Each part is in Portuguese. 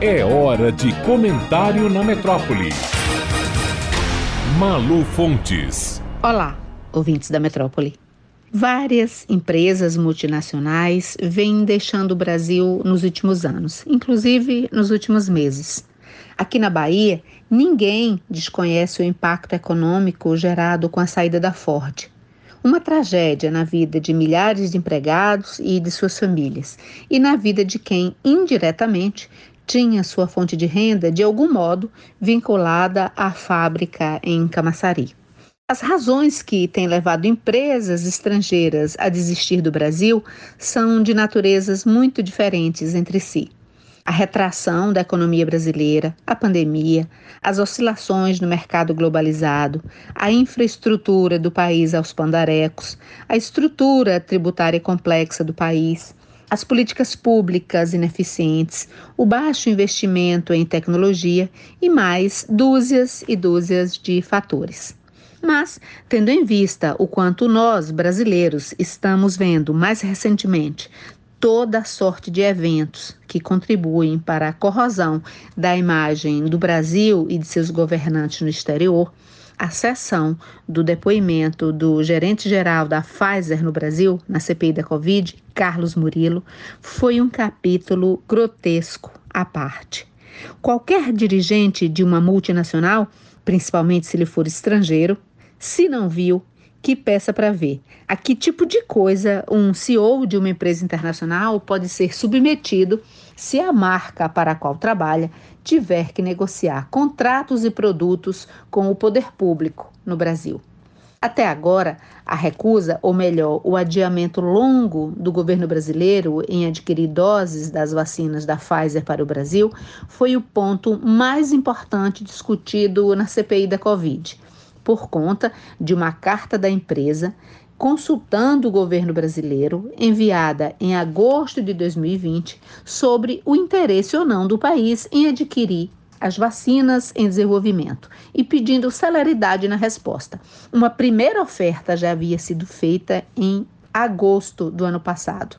É hora de comentário na metrópole. Malu Fontes. Olá, ouvintes da metrópole. Várias empresas multinacionais vêm deixando o Brasil nos últimos anos, inclusive nos últimos meses. Aqui na Bahia, ninguém desconhece o impacto econômico gerado com a saída da Ford. Uma tragédia na vida de milhares de empregados e de suas famílias, e na vida de quem, indiretamente, tinha sua fonte de renda de algum modo vinculada à fábrica em Camaçari. As razões que têm levado empresas estrangeiras a desistir do Brasil são de naturezas muito diferentes entre si. A retração da economia brasileira, a pandemia, as oscilações no mercado globalizado, a infraestrutura do país aos pandarecos, a estrutura tributária complexa do país, as políticas públicas ineficientes, o baixo investimento em tecnologia e mais dúzias e dúzias de fatores. Mas, tendo em vista o quanto nós, brasileiros, estamos vendo mais recentemente toda sorte de eventos que contribuem para a corrosão da imagem do Brasil e de seus governantes no exterior, a sessão do depoimento do gerente-geral da Pfizer no Brasil, na CPI da Covid, Carlos Murilo, foi um capítulo grotesco à parte. Qualquer dirigente de uma multinacional, principalmente se ele for estrangeiro, se não viu, que peça para ver. A que tipo de coisa um CEO de uma empresa internacional pode ser submetido se a marca para a qual trabalha tiver que negociar contratos e produtos com o poder público no Brasil. Até agora, a recusa, ou melhor, o adiamento longo do governo brasileiro em adquirir doses das vacinas da Pfizer para o Brasil foi o ponto mais importante discutido na CPI da Covid por conta de uma carta da empresa consultando o governo brasileiro, enviada em agosto de 2020, sobre o interesse ou não do país em adquirir as vacinas em desenvolvimento e pedindo celeridade na resposta. Uma primeira oferta já havia sido feita em agosto do ano passado.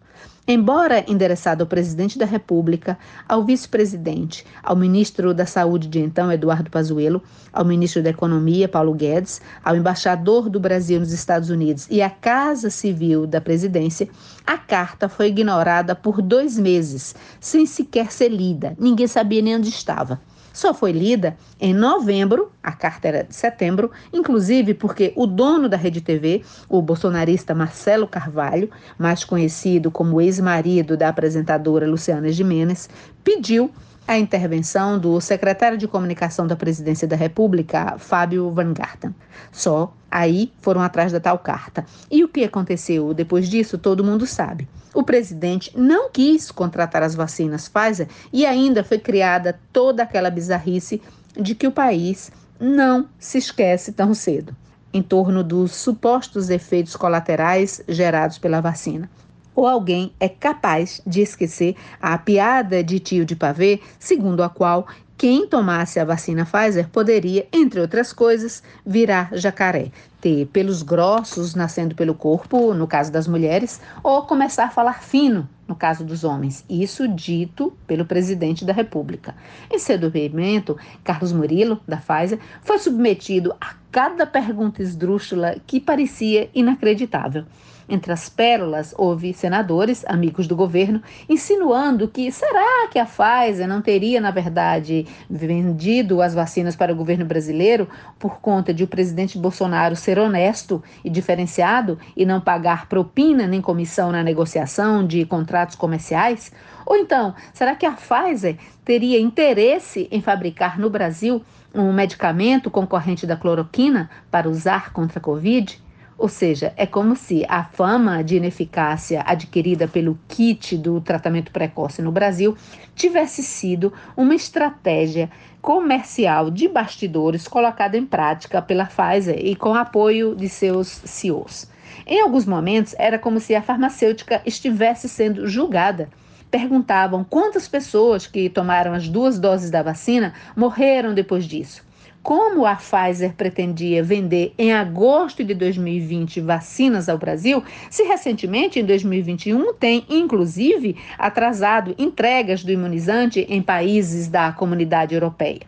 Embora endereçado ao presidente da República, ao vice-presidente, ao ministro da Saúde de então, Eduardo Pazuello, ao ministro da Economia, Paulo Guedes, ao embaixador do Brasil nos Estados Unidos e à Casa Civil da Presidência, a carta foi ignorada por dois meses, sem sequer ser lida. Ninguém sabia nem onde estava só foi lida em novembro, a carta era de setembro, inclusive porque o dono da Rede TV, o bolsonarista Marcelo Carvalho, mais conhecido como ex-marido da apresentadora Luciana Gimenez, pediu a intervenção do secretário de comunicação da Presidência da República, Fábio Van Garten. Só aí foram atrás da tal carta. E o que aconteceu depois disso, todo mundo sabe. O presidente não quis contratar as vacinas Pfizer e ainda foi criada toda aquela bizarrice de que o país não se esquece tão cedo em torno dos supostos efeitos colaterais gerados pela vacina ou alguém é capaz de esquecer a piada de tio de pavê, segundo a qual quem tomasse a vacina Pfizer poderia, entre outras coisas, virar jacaré, ter pelos grossos nascendo pelo corpo, no caso das mulheres, ou começar a falar fino, no caso dos homens. Isso dito pelo presidente da República. Em seu depoimento, Carlos Murilo, da Pfizer, foi submetido a cada pergunta esdrúxula que parecia inacreditável. Entre as pérolas, houve senadores, amigos do governo, insinuando que será que a Pfizer não teria, na verdade, vendido as vacinas para o governo brasileiro por conta de o presidente Bolsonaro ser honesto e diferenciado e não pagar propina nem comissão na negociação de contratos comerciais? Ou então, será que a Pfizer teria interesse em fabricar no Brasil um medicamento concorrente da cloroquina para usar contra a Covid? Ou seja, é como se a fama de ineficácia adquirida pelo kit do tratamento precoce no Brasil tivesse sido uma estratégia comercial de bastidores colocada em prática pela Pfizer e com apoio de seus CEOs. Em alguns momentos, era como se a farmacêutica estivesse sendo julgada. Perguntavam quantas pessoas que tomaram as duas doses da vacina morreram depois disso. como a Pfizer pretendia vender em agosto de 2020 vacinas ao Brasil, se recentemente, em 2021, tem inclusive atrasado entregas do imunizante em países da comunidade europeia.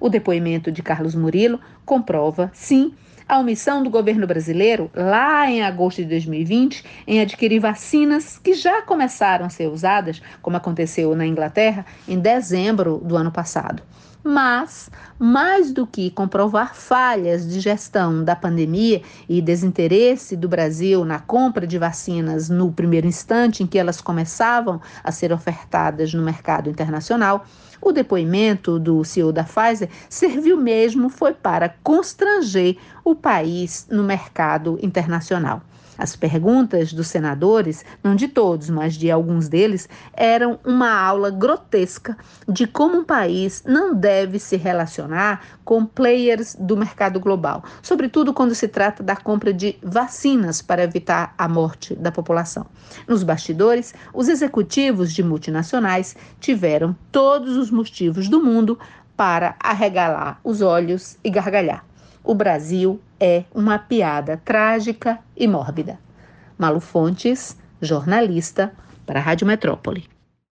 O depoimento de Carlos Murilo comprova, sim, a omissão do governo brasileiro, lá em agosto de 2020, em adquirir vacinas que já começaram a ser usadas, como aconteceu na Inglaterra, em dezembro do ano passado. Mas, mais do que comprovar falhas de gestão da pandemia e desinteresse do Brasil na compra de vacinas no primeiro instante em que elas começavam a ser ofertadas no mercado internacional, o depoimento do CEO da Pfizer serviu mesmo foi para constranger o país no mercado internacional. As perguntas dos senadores, não de todos, mas de alguns deles, eram uma aula grotesca de como um país não deve se relacionar com players do mercado global, sobretudo quando se trata da compra de vacinas para evitar a morte da população. Nos bastidores, os executivos de multinacionais tiveram todos os motivos do mundo para arregalar os olhos e gargalhar. O Brasil é uma piada trágica e mórbida. Malu Fontes, jornalista, para a Rádio Metrópole.